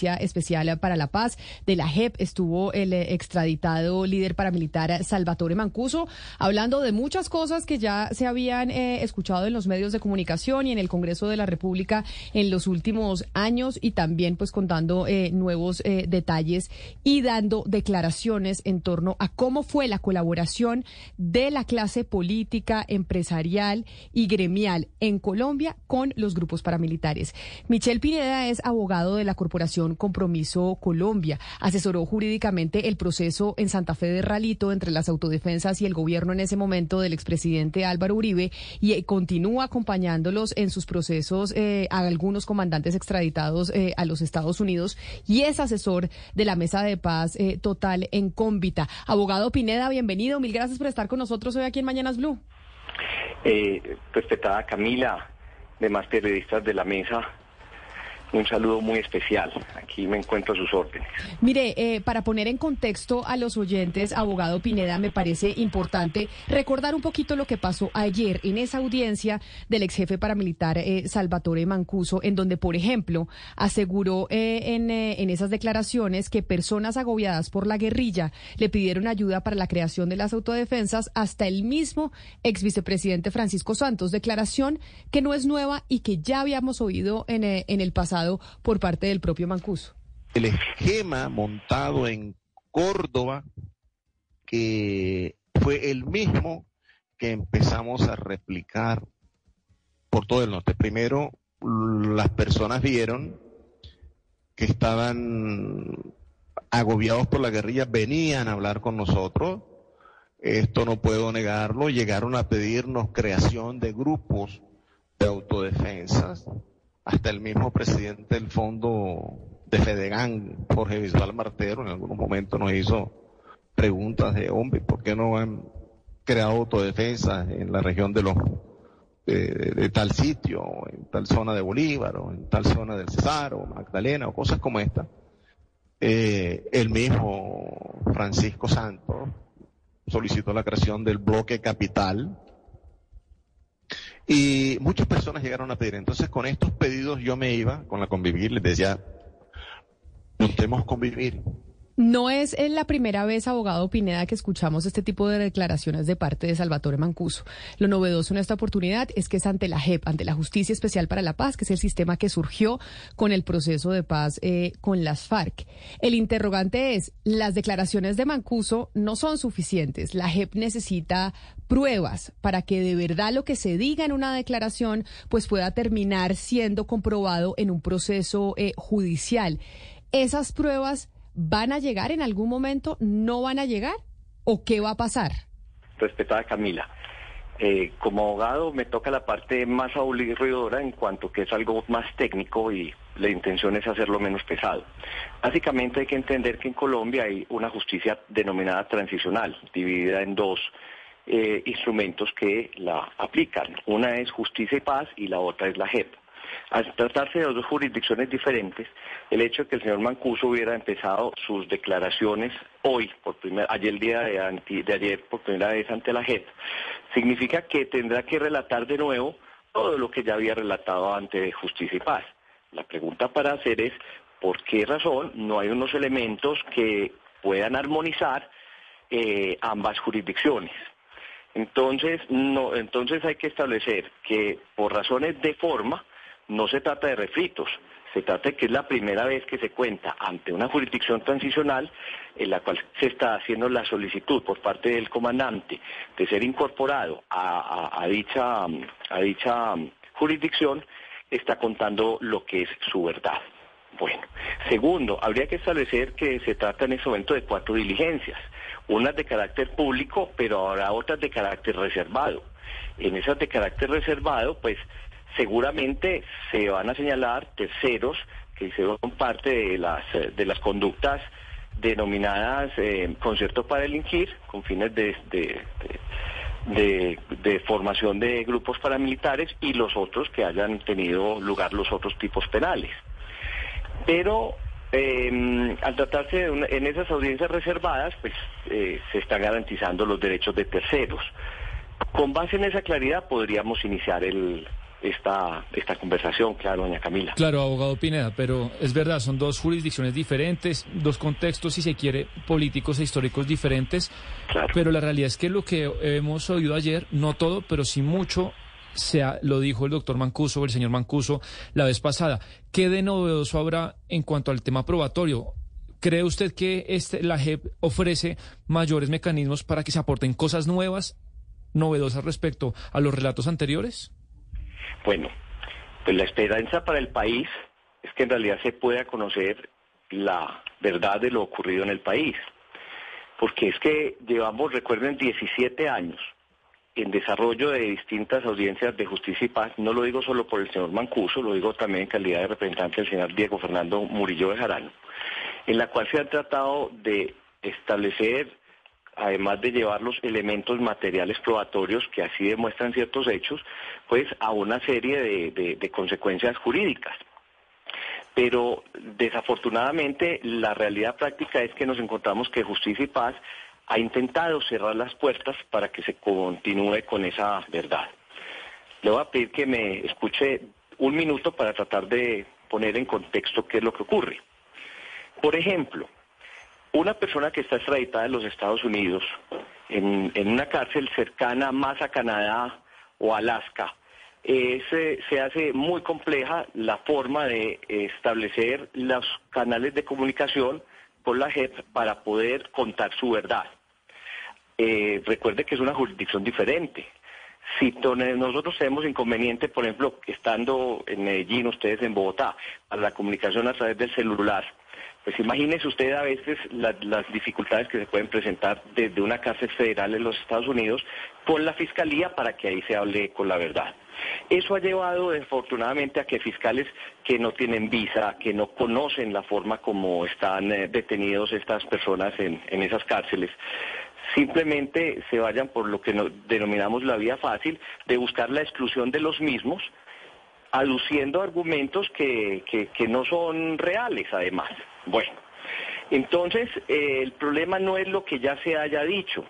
Especial para la Paz de la JEP. Estuvo el eh, extraditado líder paramilitar Salvatore Mancuso, hablando de muchas cosas que ya se habían eh, escuchado en los medios de comunicación y en el Congreso de la República en los últimos años y también pues contando eh, nuevos detalles y dando declaraciones en torno a cómo fue la colaboración de la clase política, empresarial y gremial en Colombia con los grupos paramilitares. Michelle Pineda es abogado de la Corporación Compromiso Colombia. Asesoró jurídicamente el proceso en Santa Fe de Ralito entre las autodefensas y el gobierno en ese momento del expresidente Álvaro Uribe y eh, continúa acompañándolos en sus procesos eh, a algunos comandantes extraditados eh, a los Estados Unidos y es asesor de la Mesa de Paz Total en Cómbita. Abogado Pineda, bienvenido. Mil gracias por estar con nosotros hoy aquí en Mañanas Blue. respetada Camila, demás periodistas de la mesa, un saludo muy especial. Aquí me encuentro a sus órdenes. Mire, eh, para poner en contexto a los oyentes, abogado Pineda, me parece importante recordar un poquito lo que pasó ayer en esa audiencia del ex jefe paramilitar eh, Salvatore Mancuso, en donde, por ejemplo, aseguró eh, en, en esas declaraciones que personas agobiadas por la guerrilla le pidieron ayuda para la creación de las autodefensas hasta el mismo ex vicepresidente Francisco Santos. Declaración que no es nueva y que ya habíamos oído en, en el pasado por parte del propio Mancuso. El esquema montado en Córdoba, que fue el mismo que empezamos a replicar por todo el norte. Primero, las personas vieron que estaban agobiados por la guerrilla, venían a hablar con nosotros. Esto no puedo negarlo. Llegaron a pedirnos creación de grupos de autodefensas hasta el mismo presidente del fondo de Fedegan, Jorge Visual Martero, en algunos momentos nos hizo preguntas de, hombre, ¿por qué no han creado autodefensa en la región de los de, tal sitio, en tal zona de Bolívar, o en tal zona del Cesar, o Magdalena, o cosas como esta? Eh, el mismo Francisco Santos solicitó la creación del bloque capital, y muchas personas llegaron a pedir. Entonces, con estos pedidos yo me iba con la convivir, les decía, intentemos convivir. No es la primera vez, abogado Pineda, que escuchamos este tipo de declaraciones de parte de Salvatore Mancuso. Lo novedoso en esta oportunidad es que es ante la JEP, ante la Justicia Especial para la Paz, que es el sistema que surgió con el proceso de paz eh, con las FARC. El interrogante es, las declaraciones de Mancuso no son suficientes. La JEP necesita pruebas para que de verdad lo que se diga en una declaración pues pueda terminar siendo comprobado en un proceso eh, judicial. Esas pruebas van a llegar en algún momento, no van a llegar o qué va a pasar. Respetada Camila. Eh, como abogado me toca la parte más aburridora en cuanto que es algo más técnico y la intención es hacerlo menos pesado. Básicamente hay que entender que en Colombia hay una justicia denominada transicional, dividida en dos eh, instrumentos que la aplican. Una es justicia y paz y la otra es la JEP. Al tratarse de dos jurisdicciones diferentes, el hecho de que el señor Mancuso hubiera empezado sus declaraciones hoy, por ayer el día de, de ayer, por primera vez ante la JEP, significa que tendrá que relatar de nuevo todo lo que ya había relatado ante Justicia y Paz. La pregunta para hacer es, ¿por qué razón no hay unos elementos que puedan armonizar eh, ambas jurisdicciones? Entonces, no, entonces hay que establecer que por razones de forma no se trata de refritos, se trata de que es la primera vez que se cuenta ante una jurisdicción transicional en la cual se está haciendo la solicitud por parte del comandante de ser incorporado a, dicha, a dicha jurisdicción, está contando lo que es su verdad. Bueno, segundo, habría que establecer que se trata en ese momento de cuatro diligencias unas de carácter público, pero habrá otras de carácter reservado. En esas de carácter reservado, pues seguramente se van a señalar terceros que hicieron parte de las, de las conductas denominadas eh, concierto para delinquir, con fines de, de, de, formación de grupos paramilitares y los otros que hayan tenido lugar los otros tipos penales. Pero eh, al tratarse de en esas audiencias reservadas, pues eh, se están garantizando los derechos de terceros. Con base en esa claridad podríamos iniciar el, esta, esta conversación, claro, doña Camila. Claro, abogado Pineda, pero es verdad, son dos jurisdicciones diferentes, dos contextos, si se quiere, políticos e históricos diferentes, Claro. pero la realidad es que lo que hemos oído ayer, no todo, pero sí mucho, se lo dijo el doctor Mancuso, el señor Mancuso, la vez pasada. ¿Qué de novedoso habrá en cuanto al tema probatorio? ¿Cree usted que este, la JEP ofrece mayores mecanismos para que se aporten cosas nuevas, novedosas respecto a los relatos anteriores? Bueno, pues la esperanza para el país es que en realidad se pueda conocer la verdad de lo ocurrido en el país. Porque es que llevamos, recuerden, 17 años en desarrollo de distintas audiencias de justicia y paz. No lo digo solo por el señor Mancuso, lo digo también en calidad de representante del señor Diego Fernando Murillo de Jarano, en la cual se ha tratado de establecer además de llevar los elementos materiales probatorios que así demuestran ciertos hechos, pues a una serie de, de- de consecuencias jurídicas. Pero desafortunadamente la realidad práctica es que nos encontramos que Justicia y Paz ha intentado cerrar las puertas para que se continúe con esa verdad. Le voy a pedir que me escuche un minuto para tratar de poner en contexto qué es lo que ocurre. Por ejemplo, una persona que está extraditada en los Estados Unidos, en, una cárcel cercana más a Canadá o Alaska, eh, se hace muy compleja la forma de establecer los canales de comunicación con la JEP para poder contar su verdad. Eh, recuerde que es una jurisdicción diferente. Si nosotros tenemos inconveniente, por ejemplo, estando en Medellín, ustedes en Bogotá, para la comunicación a través del celular, pues imagínese usted a veces la- las dificultades que se pueden presentar desde una cárcel federal en los Estados Unidos con la fiscalía para que ahí se hable con la verdad. Eso ha llevado desafortunadamente a que fiscales que no tienen visa, que no conocen la forma como están eh, detenidos estas personas en esas cárceles, simplemente se vayan por lo que no- denominamos la vía fácil de buscar la exclusión de los mismos, aduciendo argumentos que, que- que no son reales además. Bueno, entonces eh, el problema no es lo que ya se haya dicho,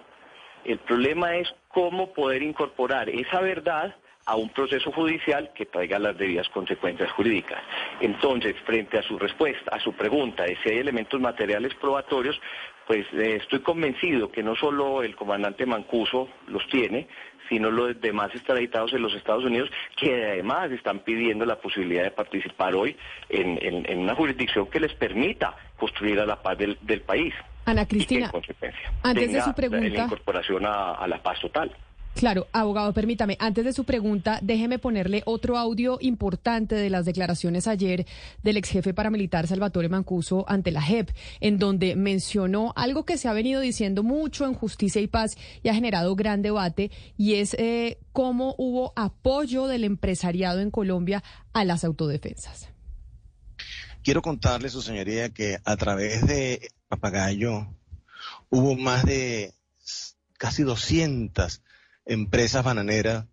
el problema es cómo poder incorporar esa verdad a un proceso judicial que traiga las debidas consecuencias jurídicas. Entonces, frente a su respuesta, a su pregunta de si hay elementos materiales probatorios, pues eh, estoy convencido que no solo el comandante Mancuso los tiene, sino los demás extraditados en los Estados Unidos, que además están pidiendo la posibilidad de participar hoy en, en- en una jurisdicción que les permita construir a la paz del, del país. Ana Y que, Cristina, en consecuencia, antes de su pregunta- la incorporación a- a la paz total. Claro, abogado, permítame, antes de su pregunta, déjeme ponerle otro audio importante de las declaraciones ayer del ex jefe paramilitar Salvatore Mancuso ante la JEP, en donde mencionó algo que se ha venido diciendo mucho en Justicia y Paz y ha generado gran debate, y es eh, cómo hubo apoyo del empresariado en Colombia a las autodefensas. Quiero contarle, su señoría, que a través de Papagayo hubo más de casi 200 empresas bananeras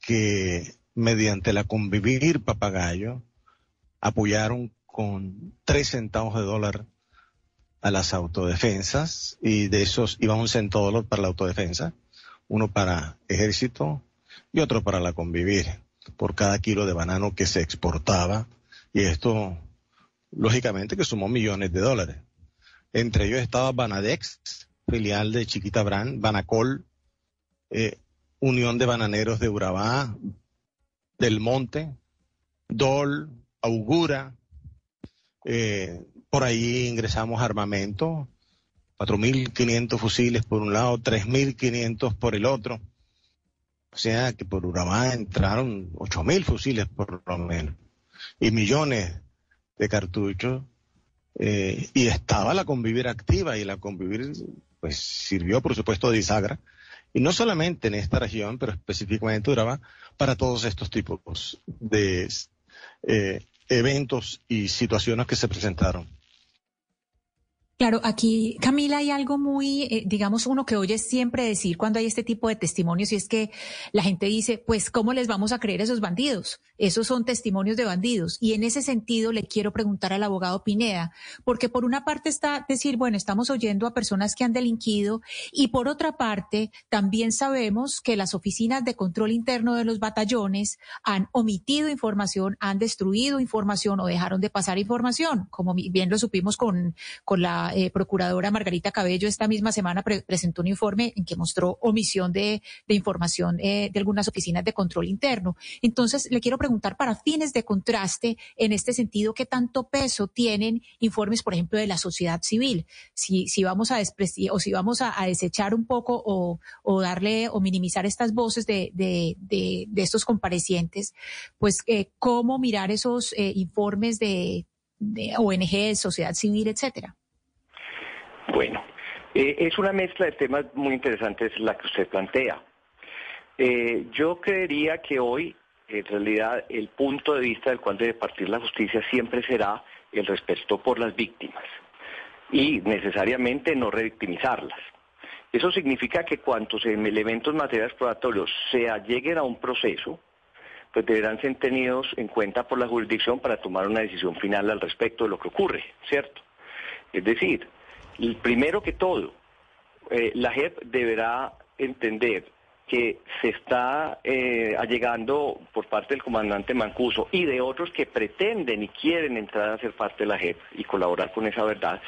que mediante la Convivir Papagayo apoyaron con 3 centavos de dólar a las autodefensas y de esos iba un centavo de dólar para la autodefensa, uno para ejército y otro para la Convivir por cada kilo de banano que se exportaba y esto, lógicamente, que sumó millones de dólares. Entre ellos estaba Banadex, filial de Chiquita Brand, Banacol, eh, Unión de Bananeros de Urabá, Del Monte, Dol, Augura. eh, por ahí ingresamos armamento, 4.500 fusiles por un lado, 3.500 por el otro. O sea que por Urabá entraron 8.000 fusiles por lo menos y millones de cartuchos. eh, y estaba la convivir activa y la convivir pues sirvió por supuesto de bisagra y no solamente en esta región pero específicamente Urabá para todos estos tipos de eh, eventos y situaciones que se presentaron. Claro, aquí, Camila, hay algo muy, eh, digamos, uno que oye siempre decir cuando hay este tipo de testimonios y es que la gente dice, pues, ¿cómo les vamos a creer a esos bandidos? Esos son testimonios de bandidos. Y en ese sentido le quiero preguntar al abogado Pineda, porque por una parte está decir, bueno, estamos oyendo a personas que han delinquido y por otra parte también sabemos que las oficinas de control interno de los batallones han omitido información, han destruido información o dejaron de pasar información, como bien lo supimos con, con la eh, procuradora Margarita Cabello esta misma semana presentó un informe en que mostró omisión de, información eh, de algunas oficinas de control interno. Entonces, le quiero preguntar para fines de contraste, en este sentido, ¿qué tanto peso tienen informes, por ejemplo, de la sociedad civil? Si, si vamos a o si vamos a, desechar un poco o, darle o minimizar estas voces de, de, de, estos comparecientes, pues eh, cómo mirar esos informes de ONG, sociedad civil, etcétera. Bueno, eh, es una mezcla de temas muy interesantes la que usted plantea. Eh, yo creería que hoy, en realidad, el punto de vista del cual debe partir la justicia siempre será el respeto por las víctimas y necesariamente no revictimizarlas. Eso significa que cuantos elementos materiales probatorios se lleguen a un proceso, pues deberán ser tenidos en cuenta por la jurisdicción para tomar una decisión final al respecto de lo que ocurre, ¿cierto? Es decir, Primero que todo, eh, la JEP deberá entender que se está eh, allegando por parte del comandante Mancuso y de otros que pretenden y quieren entrar a ser parte de la JEP y colaborar con esa verdad,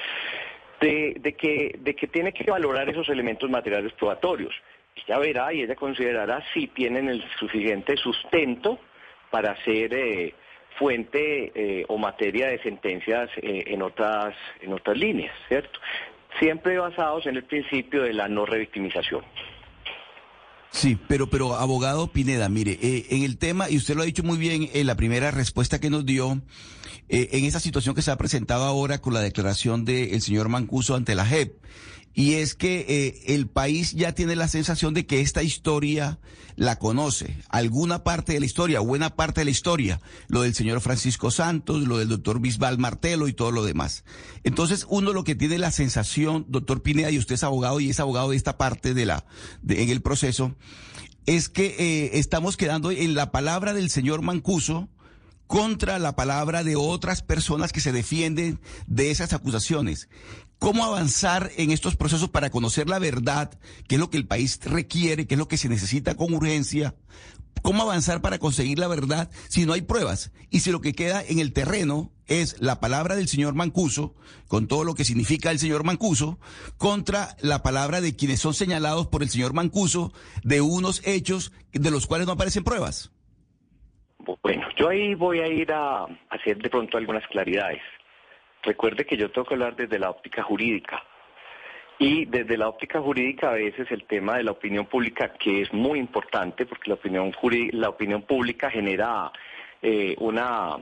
de, que, de que tiene que valorar esos elementos materiales probatorios. Ella verá y ella considerará si tienen el suficiente sustento para ser eh, fuente eh, o materia de sentencias eh, en otras en otras líneas, ¿cierto? Siempre basados en el principio de la no revictimización. Sí, pero, pero abogado Pineda, mire, eh, en el tema, y usted lo ha dicho muy bien en la primera respuesta que nos dio, en esa situación que se ha presentado ahora con la declaración del señor Mancuso ante la JEP, y es que eh, el país ya tiene la sensación de que esta historia la conoce, alguna parte de la historia, buena parte de la historia, lo del señor Francisco Santos, lo del doctor Bisbal Martelo y todo lo demás. Entonces uno lo que tiene la sensación, doctor Pineda, y usted es abogado y es abogado de esta parte de la, de, en el proceso, es que eh, estamos quedando en la palabra del señor Mancuso, contra la palabra de otras personas que se defienden de esas acusaciones. ¿Cómo avanzar en estos procesos para conocer la verdad, qué es lo que el país requiere, qué es lo que se necesita con urgencia? ¿Cómo avanzar para conseguir la verdad si no hay pruebas? Y si lo que queda en el terreno es la palabra del señor Mancuso, con todo lo que significa el señor Mancuso, contra la palabra de quienes son señalados por el señor Mancuso de unos hechos de los cuales no aparecen pruebas. Bueno, yo ahí voy a ir a hacer de pronto algunas claridades. Recuerde que yo tengo que hablar desde la óptica jurídica. Y desde la óptica jurídica a veces el tema de la opinión pública, que es muy importante porque la opinión, la opinión pública genera eh, una,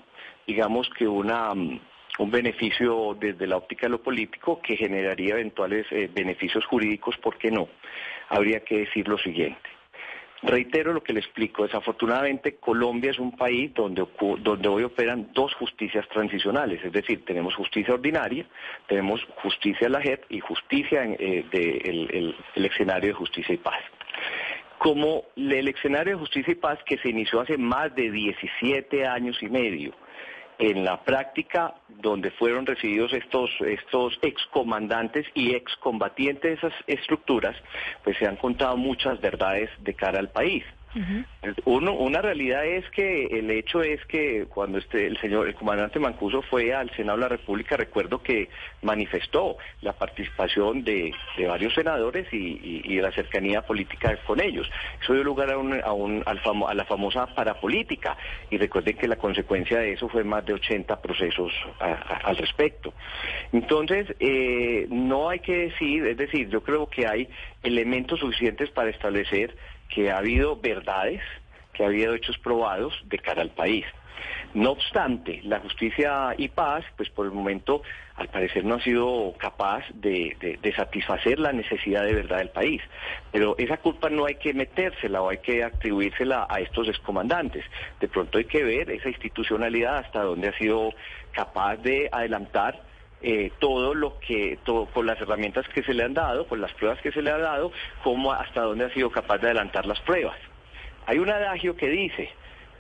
digamos que una, un beneficio desde la óptica de lo político que generaría eventuales eh, beneficios jurídicos, ¿por qué no? Habría que decir lo siguiente. Reitero lo que le explico. Desafortunadamente, Colombia es un país donde, donde hoy operan dos justicias transicionales, es decir, tenemos justicia ordinaria, tenemos justicia en la JEP y justicia en eh, el, escenario de justicia y paz. Como el escenario de justicia y paz que se inició hace más de 17 años y medio, en la práctica donde fueron recibidos estos, estos excomandantes y excombatientes de esas estructuras, pues se han contado muchas verdades de cara al país. Uno, una realidad es que el hecho es que cuando este, el señor, el comandante Mancuso fue al Senado de la República, recuerdo que manifestó la participación de, varios senadores y, la cercanía política con ellos. Eso dio lugar a, un, a, un, a la famosa parapolítica y recuerden que la consecuencia de eso fue más de 80 procesos al respecto. Entonces, eh, no hay que decir, es decir, yo creo que hay elementos suficientes para establecer que ha habido verdades, que ha habido hechos probados de cara al país. No obstante, la justicia y paz, pues por el momento, al parecer no ha sido capaz de, satisfacer la necesidad de verdad del país. Pero esa culpa no hay que metérsela o hay que atribuírsela a estos excomandantes. De pronto hay que ver esa institucionalidad hasta dónde ha sido capaz de adelantar eh, todo lo que, con las herramientas que se le han dado, con las pruebas que se le ha dado, cómo hasta dónde ha sido capaz de adelantar las pruebas. Hay un adagio que dice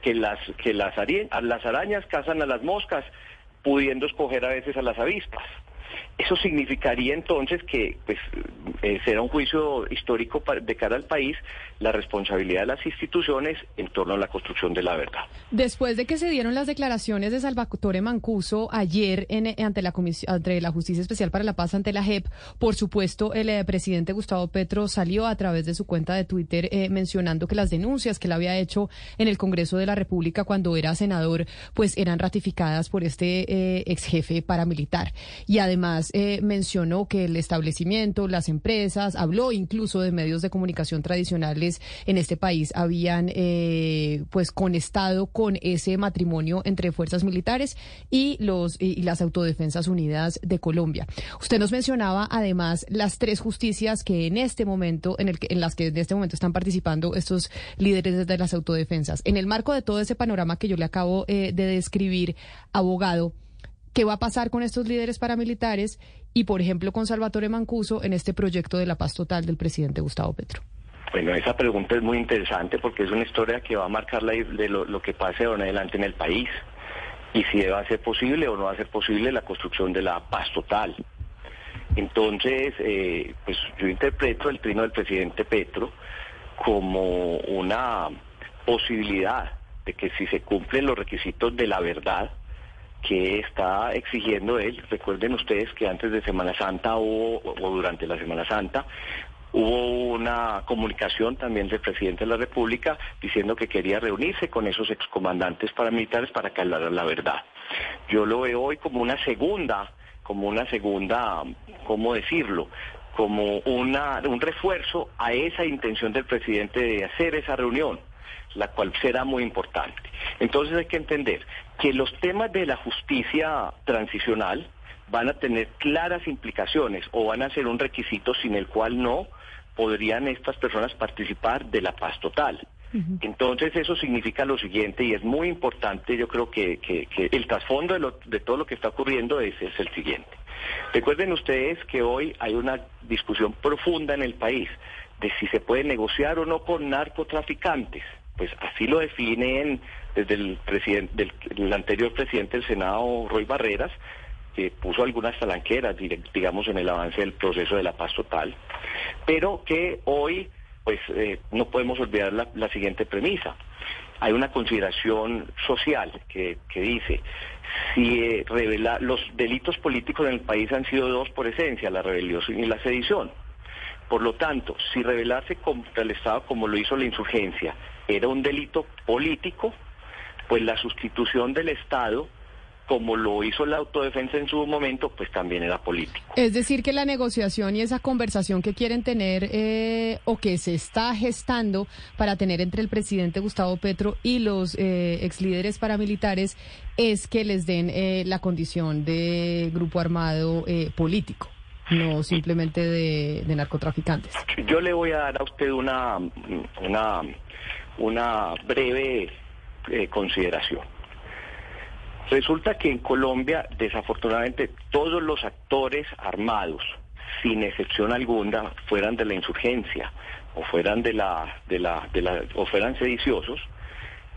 que las, que las arañas cazan a las moscas, pudiendo escoger a veces a las avispas. Eso significaría entonces que pues, eh, será un juicio histórico de cara al país la responsabilidad de las instituciones en torno a la construcción de la verdad. Después de que se dieron las declaraciones de Salvatore Mancuso ayer en, ante, la ante la Justicia Especial para la Paz, ante la JEP, por supuesto, el eh, presidente Gustavo Petro salió a través de su cuenta de Twitter eh, mencionando que las denuncias que él había hecho en el Congreso de la República cuando era senador, pues eran ratificadas por este ex jefe paramilitar. Y además eh, mencionó que el establecimiento, las empresas, habló incluso de medios de comunicación tradicionales en este país habían eh, pues conectado con ese matrimonio entre fuerzas militares y los y, las autodefensas unidas de Colombia. Usted nos mencionaba además las tres justicias que en este momento en el que, en las que en este momento están participando estos líderes de las autodefensas. En el marco de todo ese panorama que yo le acabo eh, de describir, abogado qué va a pasar con estos líderes paramilitares y, por ejemplo, con Salvatore Mancuso en este proyecto de la paz total del presidente Gustavo Petro. Bueno, esa pregunta es muy interesante porque es una historia que va a marcar la, de lo, que pase de en adelante en el país y si va a ser posible o no va a ser posible la construcción de la paz total. Entonces, eh, pues yo interpreto el trino del presidente Petro como una posibilidad de que si se cumplen los requisitos de la verdad, que está exigiendo él. Recuerden ustedes que antes de Semana Santa o, o durante la Semana Santa hubo una comunicación también del presidente de la República diciendo que quería reunirse con esos excomandantes paramilitares para que hablaran la verdad. Yo lo veo hoy como una segunda, como una segunda, ¿cómo decirlo? como una, un refuerzo a esa intención del presidente de hacer esa reunión la cual será muy importante. Entonces hay que entender que los temas de la justicia transicional van a tener claras implicaciones o van a ser un requisito sin el cual no podrían estas personas participar de la paz total. Entonces eso significa lo siguiente y es muy importante, yo creo que, el trasfondo de, de, todo lo que está ocurriendo es, es el siguiente. Recuerden ustedes que hoy hay una discusión profunda en el país de si se puede negociar o no con narcotraficantes pues así lo definen desde el, anterior presidente del Senado, Roy Barreras, que puso algunas talanqueras, digamos, en el avance del proceso de la paz total, pero que hoy, pues, eh, no podemos olvidar la, siguiente premisa. Hay una consideración social que, dice, si eh, los delitos políticos en el país han sido dos por esencia, la rebelión y la sedición. Por lo tanto, si rebelarse contra el Estado como lo hizo la insurgencia era un delito político, pues la sustitución del Estado como lo hizo la autodefensa en su momento, pues también era político. Es decir, que la negociación y esa conversación que quieren tener eh, o que se está gestando para tener entre el presidente Gustavo Petro y los eh, ex líderes paramilitares es que les den eh, la condición de grupo armado eh, político no simplemente de, de, narcotraficantes. Yo le voy a dar a usted una, una una breve eh, consideración. Resulta que en Colombia, desafortunadamente, todos los actores armados, sin excepción alguna, fueran de la insurgencia o fueran de la, de la, de la, o fueran sediciosos,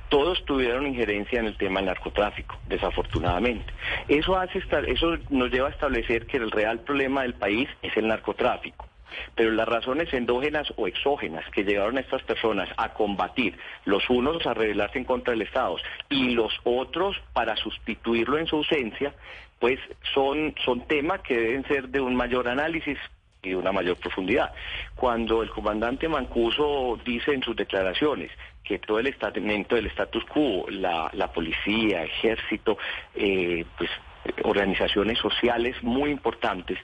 todos tuvieron injerencia en el tema del narcotráfico, desafortunadamente. Eso hace eso nos lleva a establecer que el real problema del país es el narcotráfico. Pero las razones endógenas o exógenas que llevaron a estas personas a combatir, los unos a rebelarse en contra del Estado y los otros para sustituirlo en su ausencia, pues son, son temas que deben ser de un mayor análisis y de una mayor profundidad. Cuando el comandante Mancuso dice en sus declaraciones que todo el estamento del status quo, la, la policía, ejército, eh, pues organizaciones sociales muy importantes,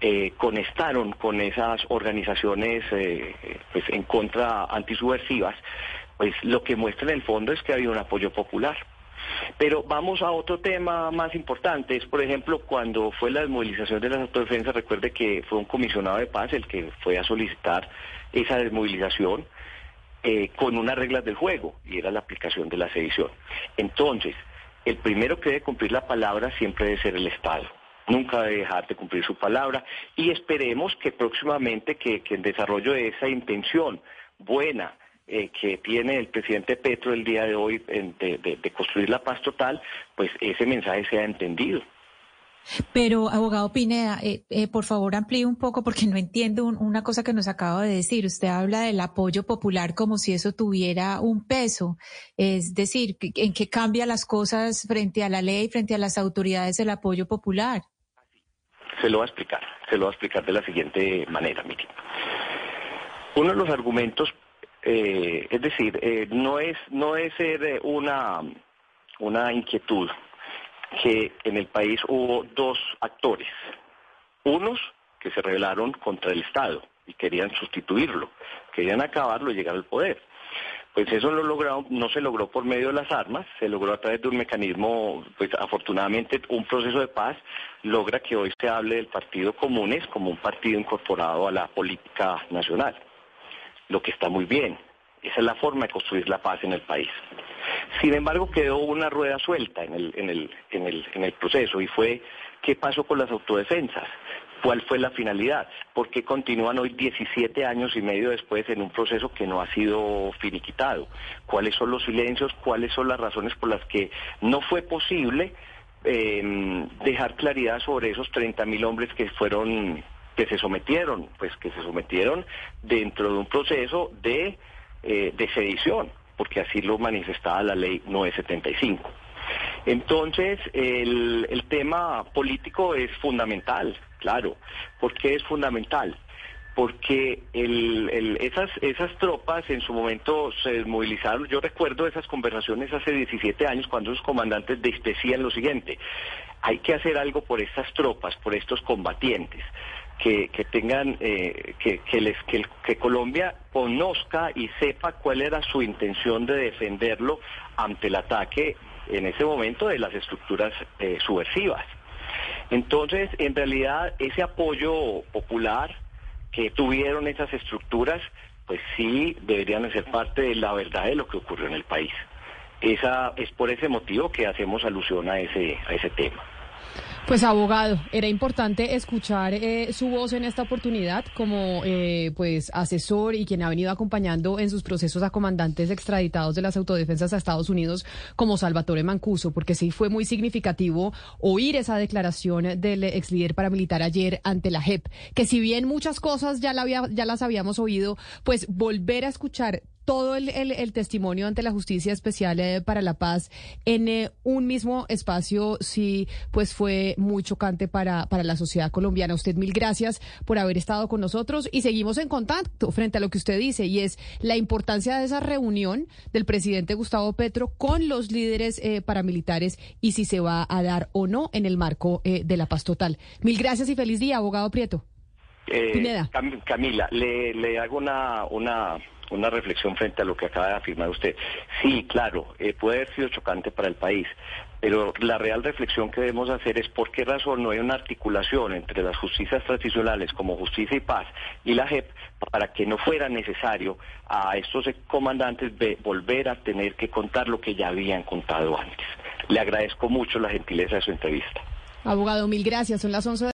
eh, conectaron con esas organizaciones eh, pues en contra antisubversivas, pues lo que muestra en el fondo es que había un apoyo popular. Pero vamos a otro tema más importante, es por ejemplo cuando fue la desmovilización de las autodefensas, recuerde que fue un comisionado de paz el que fue a solicitar esa desmovilización eh, con unas reglas del juego, y era la aplicación de la sedición. Entonces, el primero que debe cumplir la palabra siempre debe ser el Estado nunca debe dejar de cumplir su palabra y esperemos que próximamente que, que en desarrollo de esa intención buena eh, que tiene el presidente Petro el día de hoy de, construir la paz total, pues ese mensaje sea entendido. Pero, abogado Pineda, eh, eh, por favor amplíe un poco porque no entiendo una cosa que nos acaba de decir. Usted habla del apoyo popular como si eso tuviera un peso. Es decir, ¿en qué cambia las cosas frente a la ley, frente a las autoridades el apoyo popular? Se lo voy a explicar. Se lo voy a explicar de la siguiente manera, mire. Uno de los argumentos eh, es decir, eh, no es no es eh, una una inquietud que en el país hubo dos actores, unos que se rebelaron contra el Estado y querían sustituirlo, querían acabarlo y llegar al poder. Pues eso lo lograron, no se logró por medio de las armas, se logró a través de un mecanismo, pues afortunadamente un proceso de paz logra que hoy se hable del Partido Comunes como un partido incorporado a la política nacional lo que está muy bien. Esa es la forma de construir la paz en el país. Sin embargo, quedó una rueda suelta en el, en el, en el, en el proceso y fue qué pasó con las autodefensas. ¿Cuál fue la finalidad? ¿Por qué continúan hoy 17 años y medio después en un proceso que no ha sido finiquitado? ¿Cuáles son los silencios? ¿Cuáles son las razones por las que no fue posible eh, dejar claridad sobre esos 30.000 hombres que fueron que se sometieron, pues que se sometieron dentro de un proceso de, eh, de sedición, porque así lo manifestaba la ley 975. Entonces, el, el tema político es fundamental, claro. ¿Por qué es fundamental? porque el, el, esas, esas tropas en su momento se desmovilizaron. Yo recuerdo esas conversaciones hace 17 años cuando los comandantes decían lo siguiente, hay que hacer algo por estas tropas, por estos combatientes que, tengan, eh, que, les, que, Colombia conozca y sepa cuál era su intención de defenderlo ante el ataque en ese momento de las estructuras eh, subversivas. Entonces, en realidad, ese apoyo popular que tuvieron esas estructuras, pues sí deberían ser parte de la verdad de lo que ocurrió en el país. Esa, es por ese motivo que hacemos alusión a ese, a ese tema. Pues abogado, era importante escuchar eh, su voz en esta oportunidad como eh, pues asesor y quien ha venido acompañando en sus procesos a comandantes extraditados de las autodefensas a Estados Unidos como Salvatore Mancuso, porque sí fue muy significativo oír esa declaración del ex líder paramilitar ayer ante la JEP, que si bien muchas cosas ya, la había, ya las habíamos oído, pues volver a escuchar todo el, el, testimonio ante la Justicia Especial eh, para la Paz en eh, un mismo espacio, sí, pues fue muy chocante para, para la sociedad colombiana. Usted mil gracias por haber estado con nosotros y seguimos en contacto frente a lo que usted dice y es la importancia de esa reunión del presidente Gustavo Petro con los líderes eh, paramilitares y si se va a dar o no en el marco de la paz total. Mil gracias y feliz día, abogado Prieto. Camila, le, le hago una, una una reflexión frente a lo que acaba de afirmar usted. Sí, claro, eh, puede haber sido chocante para el país, pero la real reflexión que debemos hacer es por qué razón no hay una articulación entre las justicias tradicionales como Justicia y Paz y la JEP para que no fuera necesario a estos comandantes volver a tener que contar lo que ya habían contado antes. Le agradezco mucho la gentileza de su entrevista. Abogado, mil gracias. Son las 11